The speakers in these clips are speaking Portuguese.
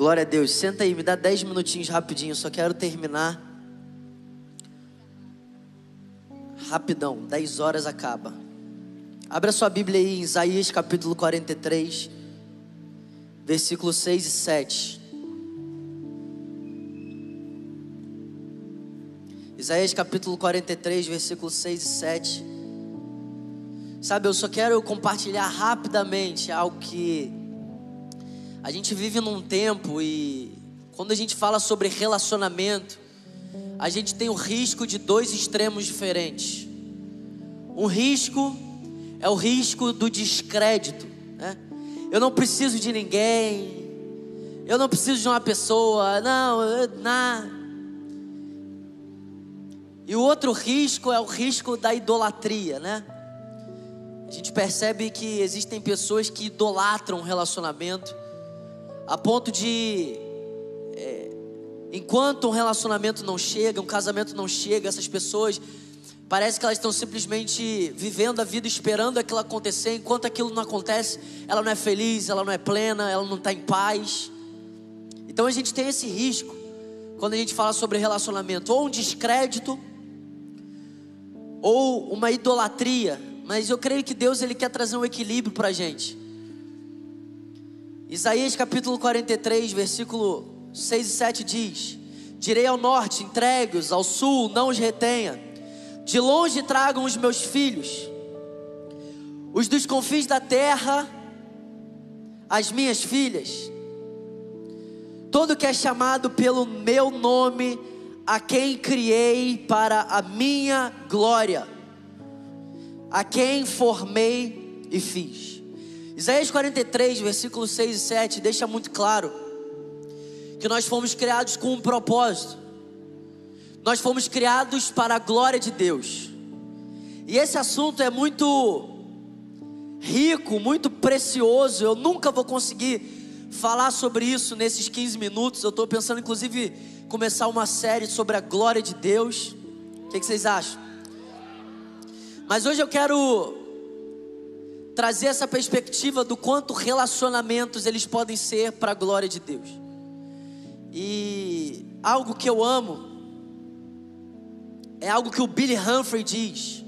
Glória a Deus. Senta aí, me dá 10 minutinhos rapidinho, só quero terminar. Rapidão, 10 horas acaba. Abra sua Bíblia aí em Isaías capítulo 43, versículos 6 e 7. Isaías capítulo 43, versículos 6 e 7. Sabe, eu só quero compartilhar rapidamente algo que a gente vive num tempo e quando a gente fala sobre relacionamento, a gente tem o risco de dois extremos diferentes. Um risco é o risco do descrédito, né? Eu não preciso de ninguém, eu não preciso de uma pessoa, não, não. E o outro risco é o risco da idolatria, né? A gente percebe que existem pessoas que idolatram um relacionamento a ponto de é, enquanto um relacionamento não chega, um casamento não chega, essas pessoas Parece que elas estão simplesmente vivendo a vida esperando aquilo acontecer. Enquanto aquilo não acontece, ela não é feliz, ela não é plena, ela não está em paz. Então a gente tem esse risco quando a gente fala sobre relacionamento, ou um descrédito, ou uma idolatria. Mas eu creio que Deus ele quer trazer um equilíbrio para a gente. Isaías capítulo 43, versículo 6 e 7 diz: Direi ao norte, entregue-os, ao sul, não os retenha de longe tragam os meus filhos, os dos confins da terra, as minhas filhas. Todo que é chamado pelo meu nome, a quem criei para a minha glória, a quem formei e fiz. Isaías 43, versículos 6 e 7 deixa muito claro que nós fomos criados com um propósito. Nós fomos criados para a glória de Deus. E esse assunto é muito rico, muito precioso. Eu nunca vou conseguir falar sobre isso nesses 15 minutos. Eu estou pensando, inclusive, começar uma série sobre a glória de Deus. O que, que vocês acham? Mas hoje eu quero trazer essa perspectiva do quanto relacionamentos eles podem ser para a glória de Deus. E algo que eu amo é algo que o Billy Humphrey diz.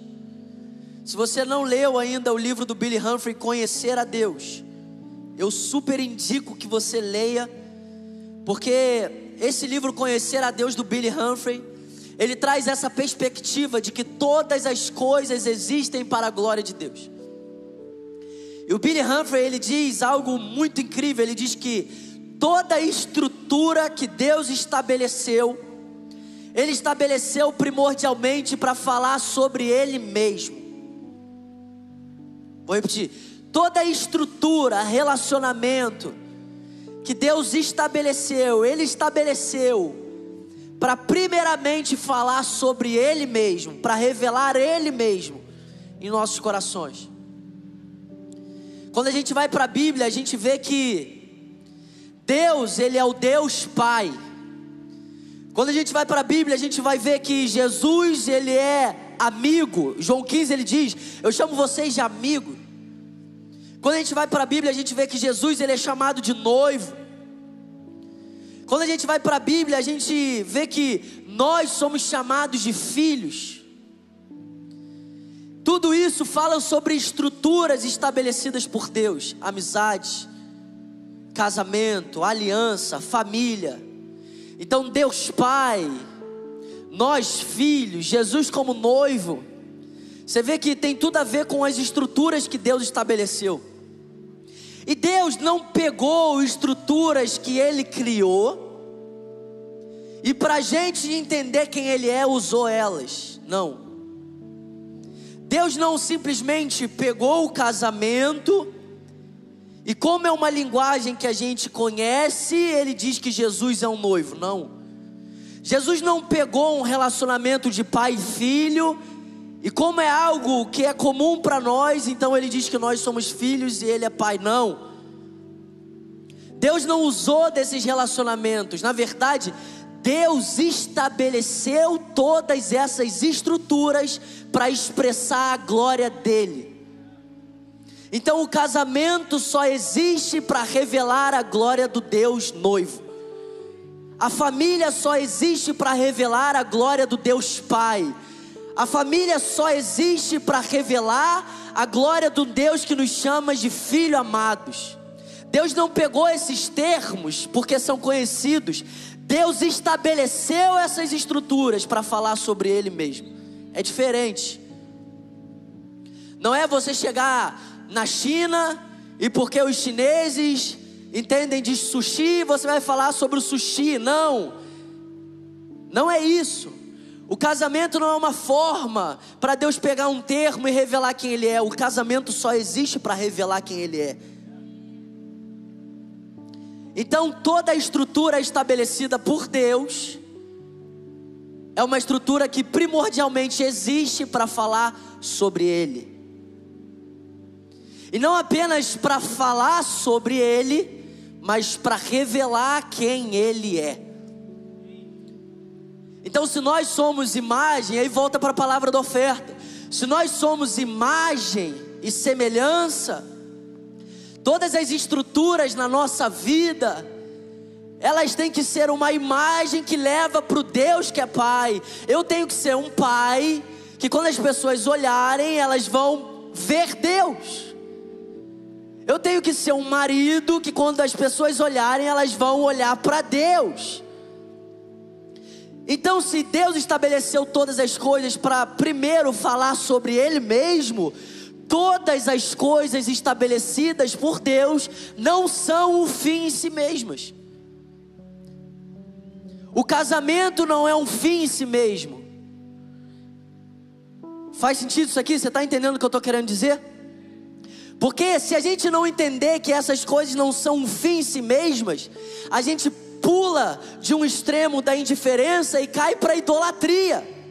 Se você não leu ainda o livro do Billy Humphrey, Conhecer a Deus, eu super indico que você leia, porque esse livro Conhecer a Deus do Billy Humphrey, ele traz essa perspectiva de que todas as coisas existem para a glória de Deus. E o Billy Humphrey ele diz algo muito incrível, ele diz que toda estrutura que Deus estabeleceu ele estabeleceu primordialmente para falar sobre Ele mesmo. Vou repetir: toda estrutura, relacionamento que Deus estabeleceu, Ele estabeleceu para primeiramente falar sobre Ele mesmo, para revelar Ele mesmo em nossos corações. Quando a gente vai para a Bíblia, a gente vê que Deus, Ele é o Deus Pai. Quando a gente vai para a Bíblia, a gente vai ver que Jesus, ele é amigo. João 15 ele diz: "Eu chamo vocês de amigo". Quando a gente vai para a Bíblia, a gente vê que Jesus ele é chamado de noivo. Quando a gente vai para a Bíblia, a gente vê que nós somos chamados de filhos. Tudo isso fala sobre estruturas estabelecidas por Deus, amizade, casamento, aliança, família. Então, Deus Pai, nós filhos, Jesus como noivo, você vê que tem tudo a ver com as estruturas que Deus estabeleceu. E Deus não pegou estruturas que Ele criou, e para a gente entender quem Ele é, usou elas. Não. Deus não simplesmente pegou o casamento e como é uma linguagem que a gente conhece, ele diz que Jesus é um noivo. Não. Jesus não pegou um relacionamento de pai e filho, e como é algo que é comum para nós, então ele diz que nós somos filhos e ele é pai. Não. Deus não usou desses relacionamentos. Na verdade, Deus estabeleceu todas essas estruturas para expressar a glória dele. Então o casamento só existe para revelar a glória do Deus noivo. A família só existe para revelar a glória do Deus Pai. A família só existe para revelar a glória do Deus que nos chama de filho amados. Deus não pegou esses termos porque são conhecidos. Deus estabeleceu essas estruturas para falar sobre Ele mesmo. É diferente. Não é você chegar na China e porque os chineses entendem de sushi, você vai falar sobre o sushi. Não, não é isso. O casamento não é uma forma para Deus pegar um termo e revelar quem Ele é. O casamento só existe para revelar quem Ele é. Então toda a estrutura estabelecida por Deus é uma estrutura que primordialmente existe para falar sobre Ele. E não apenas para falar sobre Ele, mas para revelar quem Ele é. Então, se nós somos imagem, aí volta para a palavra da oferta. Se nós somos imagem e semelhança, todas as estruturas na nossa vida, elas têm que ser uma imagem que leva para o Deus que é Pai. Eu tenho que ser um pai que, quando as pessoas olharem, elas vão ver Deus. Eu tenho que ser um marido que quando as pessoas olharem, elas vão olhar para Deus. Então, se Deus estabeleceu todas as coisas para primeiro falar sobre Ele mesmo, todas as coisas estabelecidas por Deus não são o fim em si mesmas. O casamento não é um fim em si mesmo. Faz sentido isso aqui? Você está entendendo o que eu estou querendo dizer? Porque se a gente não entender que essas coisas não são um fim em si mesmas, a gente pula de um extremo da indiferença e cai para a idolatria.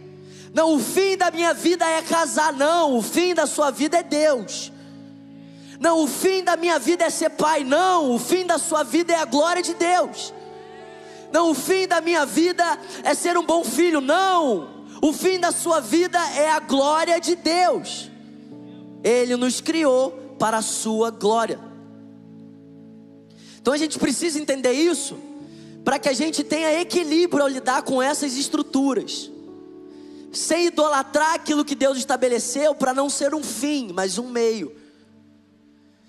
Não, o fim da minha vida é casar, não, o fim da sua vida é Deus. Não, o fim da minha vida é ser pai, não, o fim da sua vida é a glória de Deus. Não, o fim da minha vida é ser um bom filho, não, o fim da sua vida é a glória de Deus. Ele nos criou para a sua glória. Então a gente precisa entender isso para que a gente tenha equilíbrio ao lidar com essas estruturas. Sem idolatrar aquilo que Deus estabeleceu para não ser um fim, mas um meio.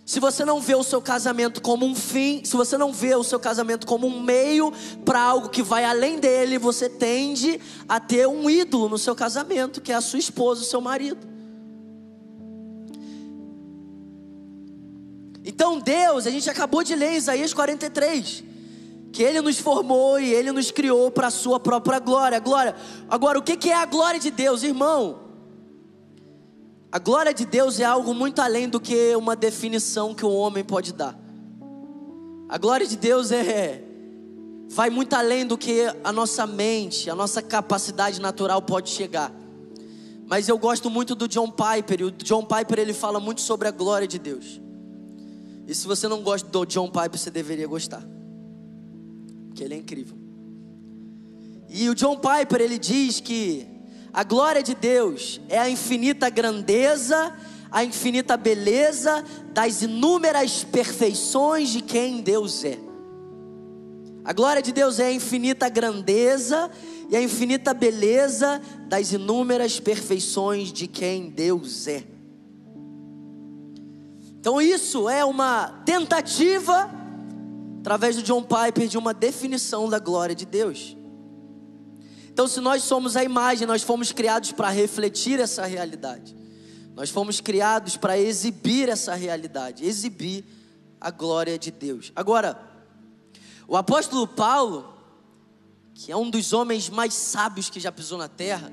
Se você não vê o seu casamento como um fim, se você não vê o seu casamento como um meio para algo que vai além dele, você tende a ter um ídolo no seu casamento, que é a sua esposa, o seu marido. Então Deus, a gente acabou de ler Isaías 43, que Ele nos formou e Ele nos criou para a Sua própria glória. Glória. Agora, o que é a glória de Deus, irmão? A glória de Deus é algo muito além do que uma definição que o homem pode dar. A glória de Deus é vai muito além do que a nossa mente, a nossa capacidade natural pode chegar. Mas eu gosto muito do John Piper, e o John Piper ele fala muito sobre a glória de Deus. E se você não gosta do John Piper, você deveria gostar. Porque ele é incrível. E o John Piper, ele diz que a glória de Deus é a infinita grandeza, a infinita beleza das inúmeras perfeições de quem Deus é. A glória de Deus é a infinita grandeza e a infinita beleza das inúmeras perfeições de quem Deus é. Então isso é uma tentativa, através do John Piper, de uma definição da glória de Deus. Então, se nós somos a imagem, nós fomos criados para refletir essa realidade. Nós fomos criados para exibir essa realidade, exibir a glória de Deus. Agora, o apóstolo Paulo, que é um dos homens mais sábios que já pisou na terra,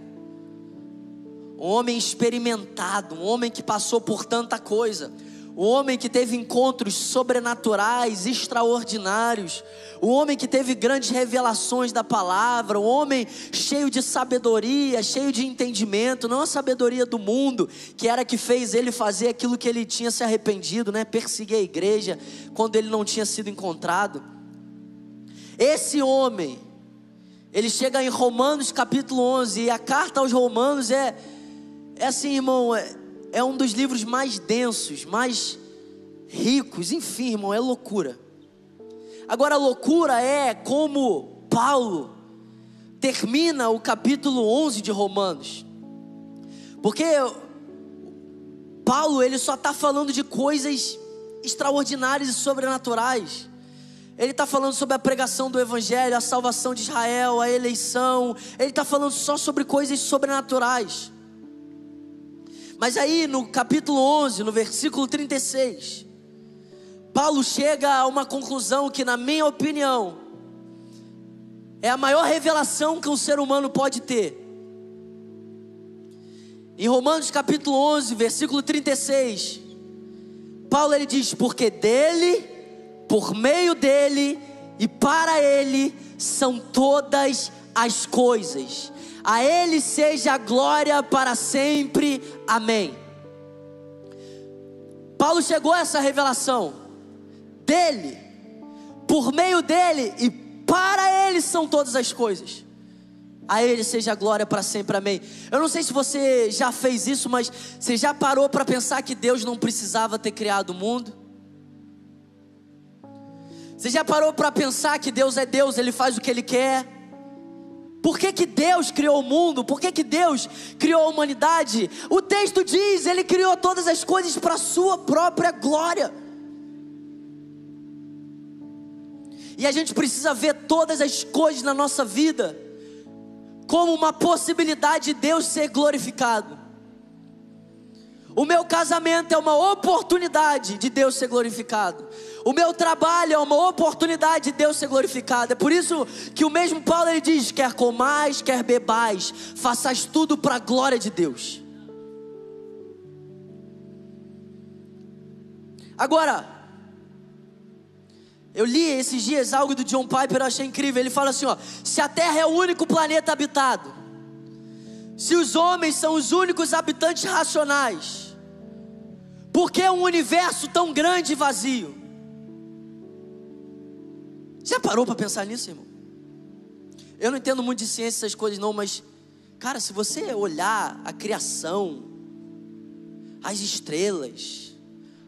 um homem experimentado, um homem que passou por tanta coisa, o homem que teve encontros sobrenaturais, extraordinários, o homem que teve grandes revelações da palavra, o homem cheio de sabedoria, cheio de entendimento, não a sabedoria do mundo, que era que fez ele fazer aquilo que ele tinha se arrependido, né? Perseguir a igreja quando ele não tinha sido encontrado. Esse homem, ele chega em Romanos capítulo 11, e a carta aos Romanos é, é assim, irmão, é, é um dos livros mais densos, mais ricos, enfim, irmão, é loucura. Agora, loucura é como Paulo termina o capítulo 11 de Romanos. Porque Paulo, ele só está falando de coisas extraordinárias e sobrenaturais. Ele está falando sobre a pregação do Evangelho, a salvação de Israel, a eleição. Ele está falando só sobre coisas sobrenaturais. Mas aí no capítulo 11, no versículo 36, Paulo chega a uma conclusão que, na minha opinião, é a maior revelação que um ser humano pode ter. Em Romanos capítulo 11, versículo 36, Paulo ele diz: Porque dele, por meio dele e para ele são todas as coisas. A ele seja a glória para sempre. Amém. Paulo chegou a essa revelação dele, por meio dele e para ele são todas as coisas. A Ele seja a glória para sempre, amém. Eu não sei se você já fez isso, mas você já parou para pensar que Deus não precisava ter criado o mundo? Você já parou para pensar que Deus é Deus, Ele faz o que Ele quer? Por que, que Deus criou o mundo? Por que, que Deus criou a humanidade? O texto diz: Ele criou todas as coisas para a Sua própria glória. E a gente precisa ver todas as coisas na nossa vida como uma possibilidade de Deus ser glorificado. O meu casamento é uma oportunidade de Deus ser glorificado. O meu trabalho é uma oportunidade de Deus ser glorificado. É por isso que o mesmo Paulo ele diz: quer comais, quer bebais, façais tudo para a glória de Deus. Agora, eu li esses dias algo do John Piper, eu achei incrível. Ele fala assim: ó, se a Terra é o único planeta habitado, se os homens são os únicos habitantes racionais, por que um universo tão grande e vazio? Já parou para pensar nisso, irmão? Eu não entendo muito de ciência essas coisas não, mas cara, se você olhar a criação, as estrelas,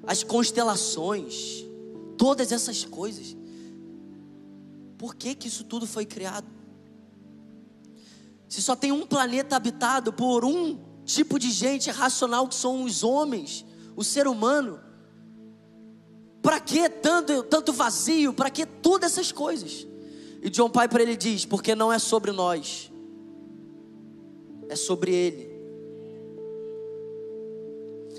as constelações, todas essas coisas. Por que que isso tudo foi criado? Se só tem um planeta habitado por um tipo de gente racional que são os homens, o ser humano, para que tanto, tanto vazio? Para que todas essas coisas? E John Piper ele diz: porque não é sobre nós, é sobre Ele.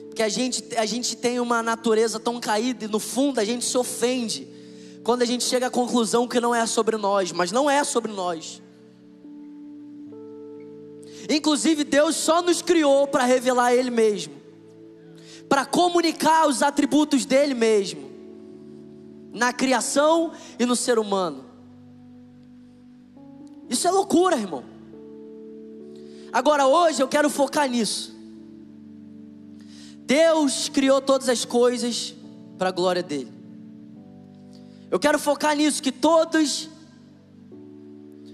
Porque a gente, a gente tem uma natureza tão caída e no fundo a gente se ofende quando a gente chega à conclusão que não é sobre nós, mas não é sobre nós. Inclusive, Deus só nos criou para revelar Ele mesmo, para comunicar os atributos dele mesmo, na criação e no ser humano. Isso é loucura, irmão. Agora, hoje eu quero focar nisso. Deus criou todas as coisas para a glória dele. Eu quero focar nisso, que todas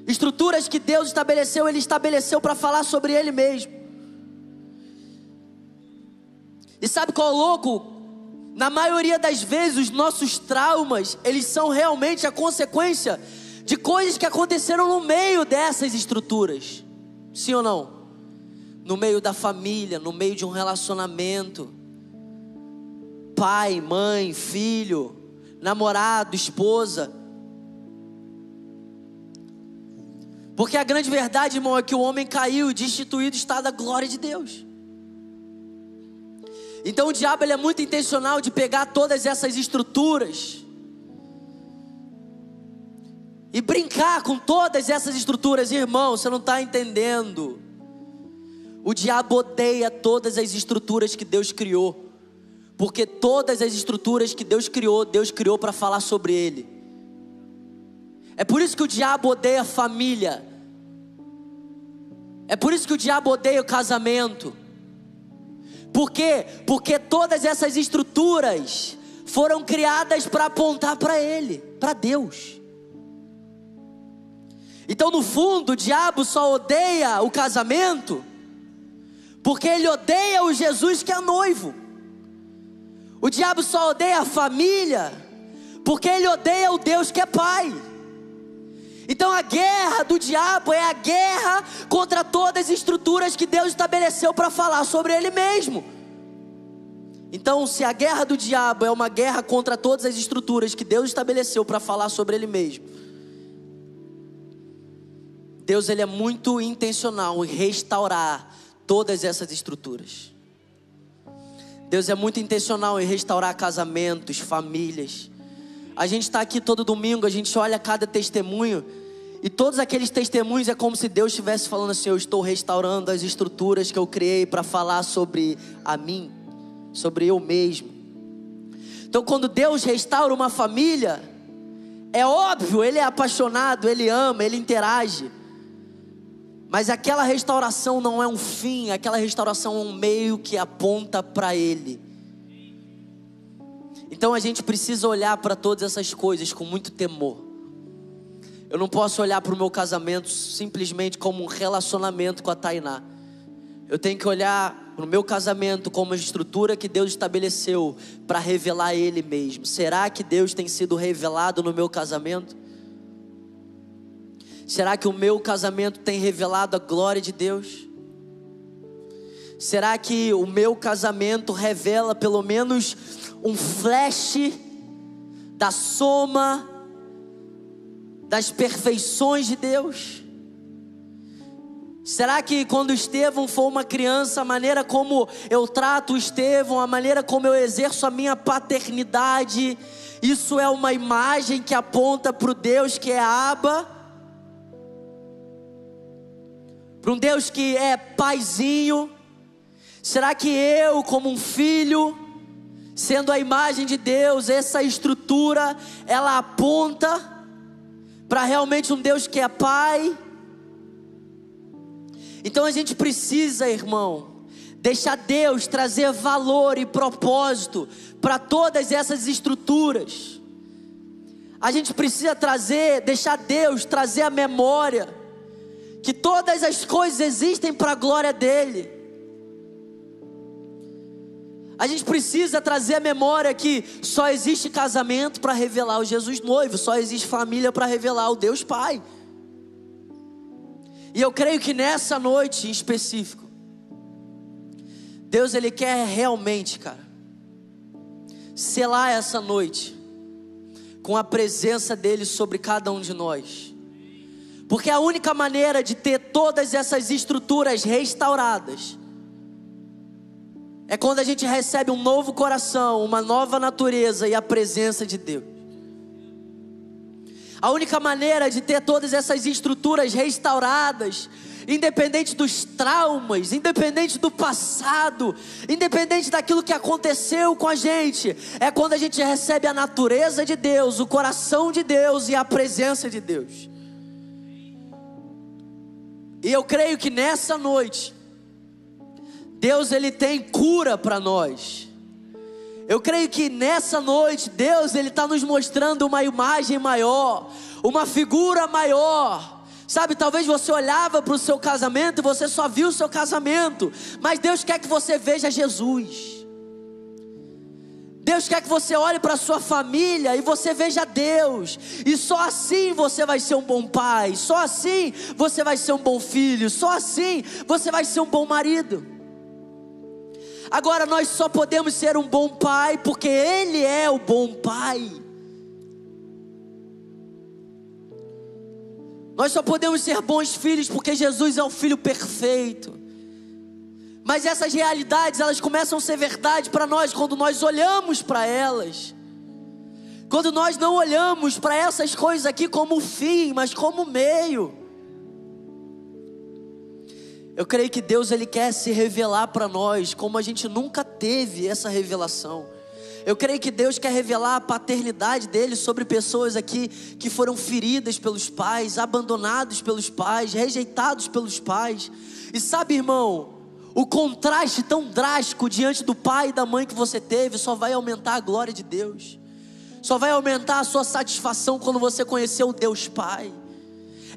estruturas que Deus estabeleceu, Ele estabeleceu para falar sobre Ele mesmo. E sabe qual é o louco? Na maioria das vezes, os nossos traumas, eles são realmente a consequência de coisas que aconteceram no meio dessas estruturas. Sim ou não? no meio da família, no meio de um relacionamento. Pai, mãe, filho, namorado, esposa. Porque a grande verdade, irmão, é que o homem caiu, destituído está da glória de Deus. Então o diabo ele é muito intencional de pegar todas essas estruturas e brincar com todas essas estruturas, irmão, você não está entendendo. O diabo odeia todas as estruturas que Deus criou. Porque todas as estruturas que Deus criou, Deus criou para falar sobre ele. É por isso que o diabo odeia família. É por isso que o diabo odeia o casamento. Por quê? Porque todas essas estruturas foram criadas para apontar para ele, para Deus. Então, no fundo, o diabo só odeia o casamento porque ele odeia o Jesus que é noivo. O diabo só odeia a família porque ele odeia o Deus que é pai. Então a guerra do diabo é a guerra contra todas as estruturas que Deus estabeleceu para falar sobre ele mesmo. Então, se a guerra do diabo é uma guerra contra todas as estruturas que Deus estabeleceu para falar sobre ele mesmo, Deus ele é muito intencional em restaurar todas essas estruturas. Deus é muito intencional em restaurar casamentos, famílias. A gente está aqui todo domingo, a gente olha cada testemunho e todos aqueles testemunhos é como se Deus estivesse falando assim: Eu estou restaurando as estruturas que eu criei para falar sobre a mim, sobre eu mesmo. Então, quando Deus restaura uma família, é óbvio, Ele é apaixonado, Ele ama, Ele interage. Mas aquela restauração não é um fim, aquela restauração é um meio que aponta para Ele. Então a gente precisa olhar para todas essas coisas com muito temor. Eu não posso olhar para o meu casamento simplesmente como um relacionamento com a Tainá. Eu tenho que olhar para o meu casamento como uma estrutura que Deus estabeleceu para revelar Ele mesmo. Será que Deus tem sido revelado no meu casamento? Será que o meu casamento tem revelado a glória de Deus? Será que o meu casamento revela pelo menos um flash da soma das perfeições de Deus? Será que quando Estevão for uma criança, a maneira como eu trato Estevão, a maneira como eu exerço a minha paternidade, isso é uma imagem que aponta para o Deus que é Abba? para um Deus que é paizinho? Será que eu, como um filho, sendo a imagem de Deus, essa estrutura, ela aponta para realmente um Deus que é pai? Então a gente precisa, irmão, deixar Deus trazer valor e propósito para todas essas estruturas. A gente precisa trazer, deixar Deus trazer a memória que todas as coisas existem para a glória dele. A gente precisa trazer a memória que só existe casamento para revelar o Jesus noivo, só existe família para revelar o Deus Pai. E eu creio que nessa noite em específico, Deus ele quer realmente, cara, selar essa noite com a presença dele sobre cada um de nós. Porque a única maneira de ter todas essas estruturas restauradas é quando a gente recebe um novo coração, uma nova natureza e a presença de Deus. A única maneira de ter todas essas estruturas restauradas, independente dos traumas, independente do passado, independente daquilo que aconteceu com a gente, é quando a gente recebe a natureza de Deus, o coração de Deus e a presença de Deus. E eu creio que nessa noite, Deus ele tem cura para nós. Eu creio que nessa noite, Deus ele está nos mostrando uma imagem maior, uma figura maior. Sabe, talvez você olhava para o seu casamento e você só viu o seu casamento, mas Deus quer que você veja Jesus. Deus quer que você olhe para a sua família e você veja Deus, e só assim você vai ser um bom pai, só assim você vai ser um bom filho, só assim você vai ser um bom marido. Agora nós só podemos ser um bom pai porque Ele é o bom pai. Nós só podemos ser bons filhos porque Jesus é o filho perfeito. Mas essas realidades, elas começam a ser verdade para nós quando nós olhamos para elas. Quando nós não olhamos para essas coisas aqui como fim, mas como meio. Eu creio que Deus ele quer se revelar para nós como a gente nunca teve essa revelação. Eu creio que Deus quer revelar a paternidade dele sobre pessoas aqui que foram feridas pelos pais, abandonados pelos pais, rejeitados pelos pais. E sabe, irmão, o contraste tão drástico diante do pai e da mãe que você teve só vai aumentar a glória de Deus. Só vai aumentar a sua satisfação quando você conhecer o Deus Pai.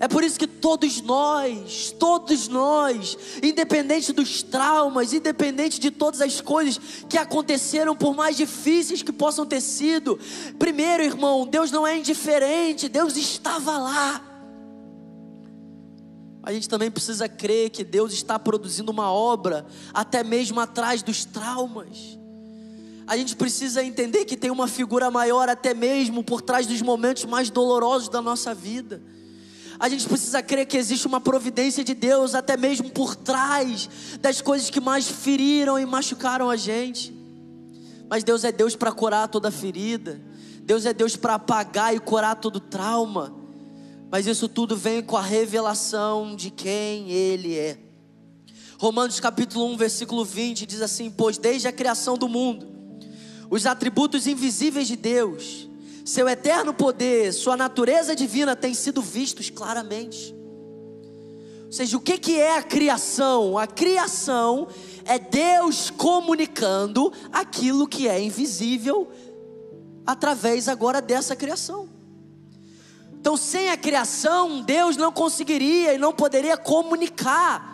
É por isso que todos nós, todos nós, independente dos traumas, independente de todas as coisas que aconteceram, por mais difíceis que possam ter sido, primeiro, irmão, Deus não é indiferente, Deus estava lá. A gente também precisa crer que Deus está produzindo uma obra, até mesmo atrás dos traumas. A gente precisa entender que tem uma figura maior, até mesmo por trás dos momentos mais dolorosos da nossa vida. A gente precisa crer que existe uma providência de Deus, até mesmo por trás das coisas que mais feriram e machucaram a gente. Mas Deus é Deus para curar toda ferida, Deus é Deus para apagar e curar todo trauma. Mas isso tudo vem com a revelação de quem Ele é. Romanos capítulo 1, versículo 20 diz assim: Pois desde a criação do mundo, os atributos invisíveis de Deus, seu eterno poder, sua natureza divina têm sido vistos claramente. Ou seja, o que, que é a criação? A criação é Deus comunicando aquilo que é invisível através agora dessa criação. Então, sem a criação, Deus não conseguiria e não poderia comunicar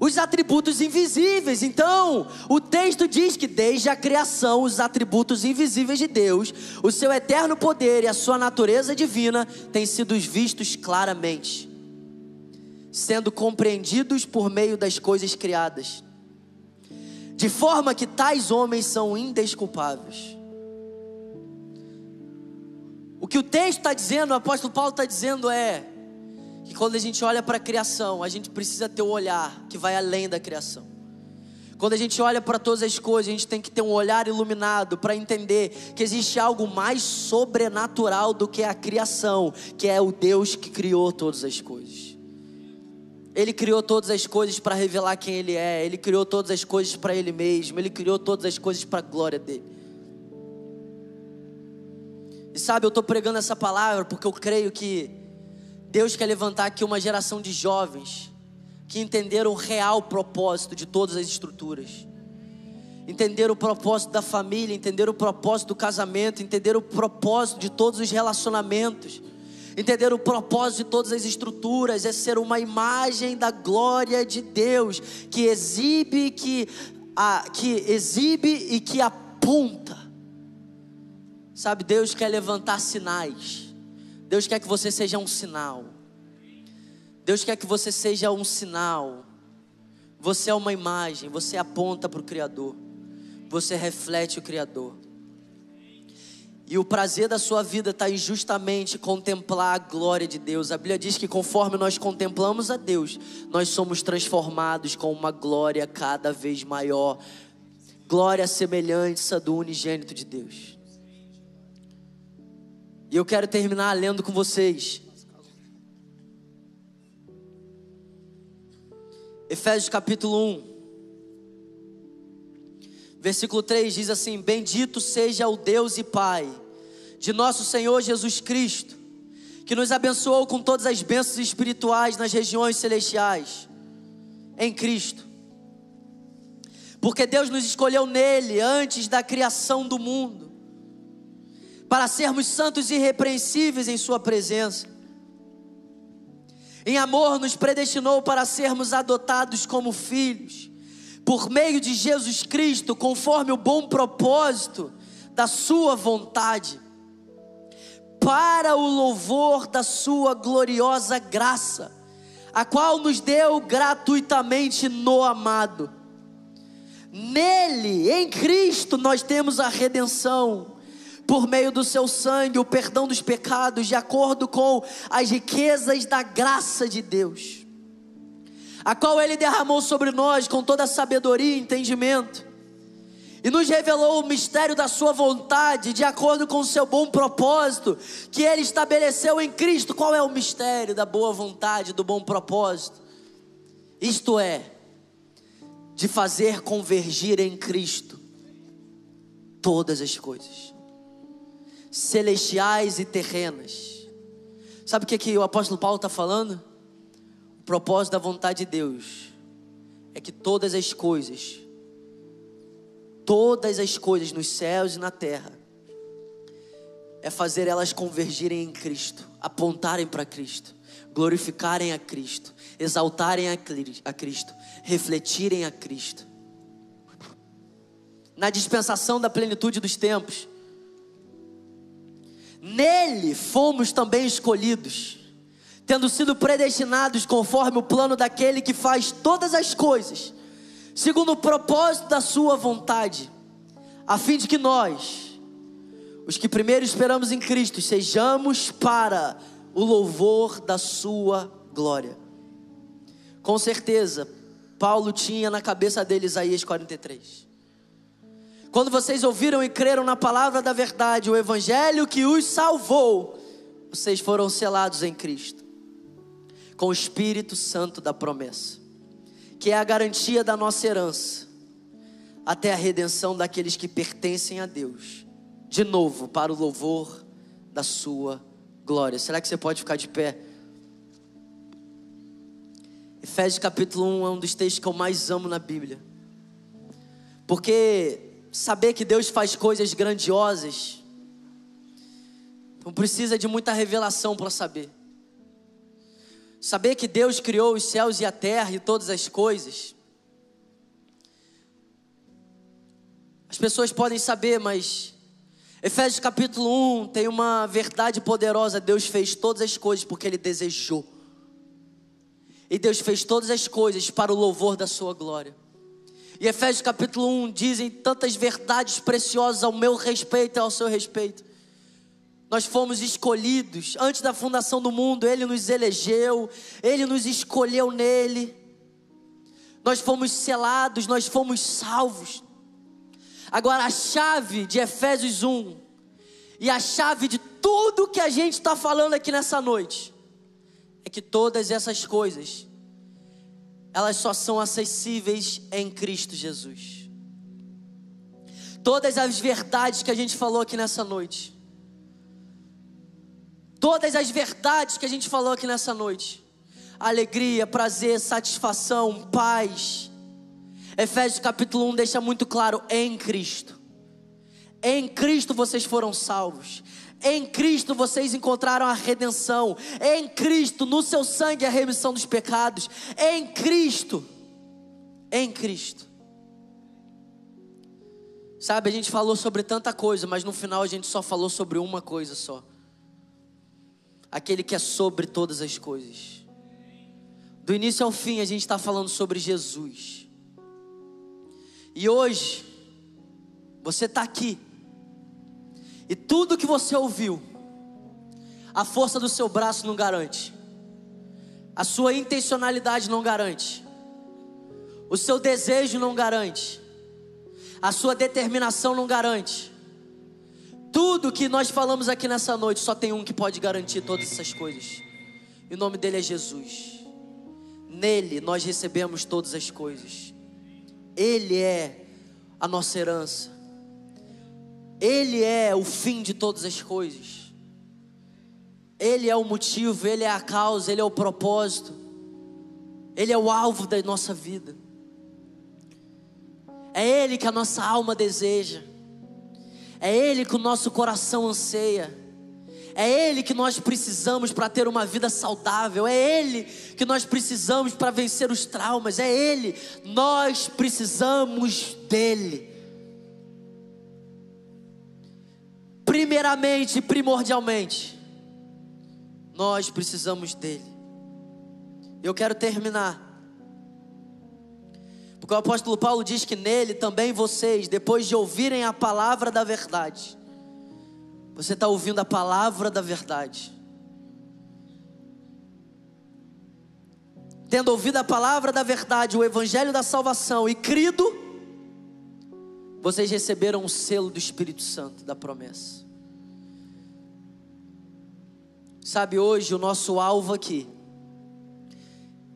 os atributos invisíveis. Então, o texto diz que desde a criação, os atributos invisíveis de Deus, o seu eterno poder e a sua natureza divina têm sido vistos claramente, sendo compreendidos por meio das coisas criadas, de forma que tais homens são indesculpáveis. O que o texto está dizendo, o apóstolo Paulo está dizendo é: que quando a gente olha para a criação, a gente precisa ter um olhar que vai além da criação. Quando a gente olha para todas as coisas, a gente tem que ter um olhar iluminado para entender que existe algo mais sobrenatural do que a criação, que é o Deus que criou todas as coisas. Ele criou todas as coisas para revelar quem Ele é, Ele criou todas as coisas para Ele mesmo, Ele criou todas as coisas para a glória dele. E sabe, eu estou pregando essa palavra porque eu creio que Deus quer levantar aqui uma geração de jovens que entenderam o real propósito de todas as estruturas. Entenderam o propósito da família, entenderam o propósito do casamento, entenderam o propósito de todos os relacionamentos. Entenderam o propósito de todas as estruturas é ser uma imagem da glória de Deus que exibe, que, a, que exibe e que aponta. Sabe, Deus quer levantar sinais. Deus quer que você seja um sinal. Deus quer que você seja um sinal. Você é uma imagem, você aponta para o Criador. Você reflete o Criador. E o prazer da sua vida está em justamente contemplar a glória de Deus. A Bíblia diz que conforme nós contemplamos a Deus, nós somos transformados com uma glória cada vez maior. Glória semelhante à do unigênito de Deus. E eu quero terminar lendo com vocês. Efésios capítulo 1, versículo 3 diz assim: Bendito seja o Deus e Pai de nosso Senhor Jesus Cristo, que nos abençoou com todas as bênçãos espirituais nas regiões celestiais, em Cristo. Porque Deus nos escolheu nele antes da criação do mundo para sermos santos e irrepreensíveis em Sua presença. Em amor, nos predestinou para sermos adotados como filhos, por meio de Jesus Cristo, conforme o bom propósito da Sua vontade, para o louvor da Sua gloriosa graça, a qual nos deu gratuitamente no amado. Nele, em Cristo, nós temos a redenção por meio do seu sangue, o perdão dos pecados, de acordo com as riquezas da graça de Deus, a qual Ele derramou sobre nós com toda a sabedoria e entendimento, e nos revelou o mistério da Sua vontade, de acordo com o seu bom propósito, que Ele estabeleceu em Cristo. Qual é o mistério da boa vontade, do bom propósito? Isto é, de fazer convergir em Cristo todas as coisas celestiais e terrenas. Sabe o que, que o apóstolo Paulo está falando? O propósito da vontade de Deus é que todas as coisas, todas as coisas nos céus e na terra, é fazer elas convergirem em Cristo, apontarem para Cristo, glorificarem a Cristo, exaltarem a Cristo, refletirem a Cristo. Na dispensação da plenitude dos tempos, nele fomos também escolhidos, tendo sido predestinados conforme o plano daquele que faz todas as coisas, segundo o propósito da Sua vontade, a fim de que nós, os que primeiro esperamos em Cristo, sejamos para o louvor da Sua glória. Com certeza, Paulo tinha na cabeça dele Isaías 43. Quando vocês ouviram e creram na palavra da verdade, o evangelho que os salvou, vocês foram selados em Cristo, com o Espírito Santo da promessa, que é a garantia da nossa herança, até a redenção daqueles que pertencem a Deus, de novo, para o louvor da Sua glória. Será que você pode ficar de pé? Efésios capítulo 1 é um dos textos que eu mais amo na Bíblia. Porque saber que Deus faz coisas grandiosas não precisa de muita revelação para saber. Saber que Deus criou os céus e a terra e todas as coisas. As pessoas podem saber, mas Efésios capítulo 1 tem uma verdade poderosa. Deus fez todas as coisas porque Ele desejou. E Deus fez todas as coisas para o louvor da sua glória. E Efésios capítulo 1 dizem tantas verdades preciosas ao meu respeito e ao seu respeito. Nós fomos escolhidos antes da fundação do mundo, Ele nos elegeu, Ele nos escolheu nele. Nós fomos selados, nós fomos salvos. Agora, a chave de Efésios 1 e a chave de tudo que a gente está falando aqui nessa noite é que todas essas coisas elas só são acessíveis em Cristo Jesus. Todas as verdades que a gente falou aqui nessa noite, todas as verdades que a gente falou aqui nessa noite, alegria, prazer, satisfação, paz. Efésios capítulo 1 deixa muito claro: em Cristo. Em Cristo vocês foram salvos. Em Cristo vocês encontraram a redenção. Em Cristo, no seu sangue, a remissão dos pecados. Em Cristo. Em Cristo. Sabe, a gente falou sobre tanta coisa, mas no final a gente só falou sobre uma coisa só. Aquele que é sobre todas as coisas. Do início ao fim a gente está falando sobre Jesus. E hoje, você está aqui e tudo que você ouviu, a força do seu braço não garante, a sua intencionalidade não garante, o seu desejo não garante, a sua determinação não garante. Tudo que nós falamos aqui nessa noite, só tem um que pode garantir todas essas coisas. E o nome dele é Jesus. Nele nós recebemos todas as coisas. Ele é a nossa herança. Ele é o fim de todas as coisas. Ele é o motivo, Ele é a causa, Ele é o propósito. Ele é o alvo da nossa vida. É Ele que a nossa alma deseja. É Ele que o nosso coração anseia. É Ele que nós precisamos para ter uma vida saudável. É Ele que nós precisamos para vencer os traumas. É Ele. Nós precisamos dEle. Primeiramente, primordialmente, nós precisamos dele. Eu quero terminar. Porque o apóstolo Paulo diz que nele também vocês, depois de ouvirem a palavra da verdade, você está ouvindo a palavra da verdade. Tendo ouvido a palavra da verdade, o evangelho da salvação e crido, vocês receberam o selo do Espírito Santo da promessa. Sabe, hoje o nosso alvo aqui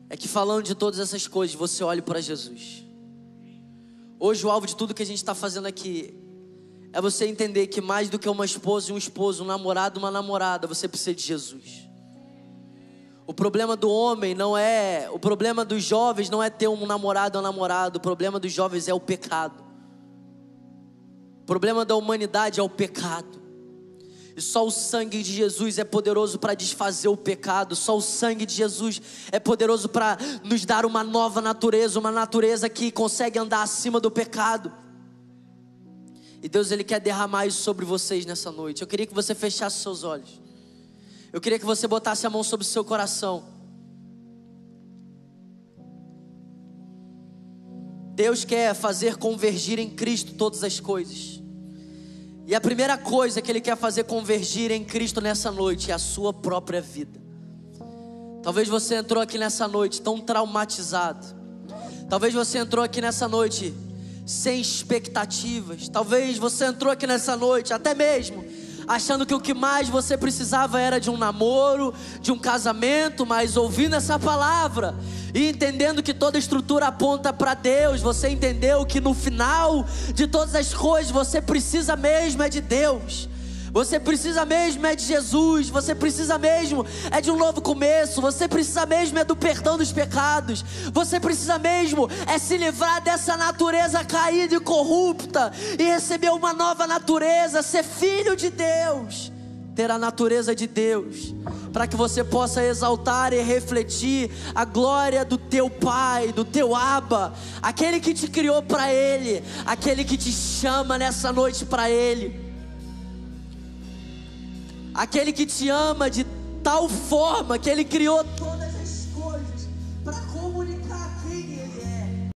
é que falando de todas essas coisas, você olhe para Jesus. Hoje o alvo de tudo que a gente está fazendo aqui é você entender que mais do que uma esposa e um esposo, um namorado e uma namorada, você precisa de Jesus. O problema do homem não é, o problema dos jovens não é ter um namorado ou um namorado, o problema dos jovens é o pecado. O problema da humanidade é o pecado. E só o sangue de Jesus é poderoso para desfazer o pecado. Só o sangue de Jesus é poderoso para nos dar uma nova natureza, uma natureza que consegue andar acima do pecado. E Deus ele quer derramar isso sobre vocês nessa noite. Eu queria que você fechasse seus olhos. Eu queria que você botasse a mão sobre o seu coração. Deus quer fazer convergir em Cristo todas as coisas. E a primeira coisa que Ele quer fazer convergir em Cristo nessa noite é a sua própria vida. Talvez você entrou aqui nessa noite tão traumatizado. Talvez você entrou aqui nessa noite sem expectativas. Talvez você entrou aqui nessa noite até mesmo achando que o que mais você precisava era de um namoro, de um casamento, mas ouvindo essa palavra e entendendo que toda estrutura aponta para Deus, você entendeu que no final de todas as coisas você precisa mesmo é de Deus. Você precisa mesmo é de Jesus, você precisa mesmo é de um novo começo, você precisa mesmo é do perdão dos pecados, você precisa mesmo é se livrar dessa natureza caída e corrupta e receber uma nova natureza, ser filho de Deus, ter a natureza de Deus, para que você possa exaltar e refletir a glória do teu Pai, do teu Abba, aquele que te criou para Ele, aquele que te chama nessa noite para Ele aquele que te ama de tal forma que ele criou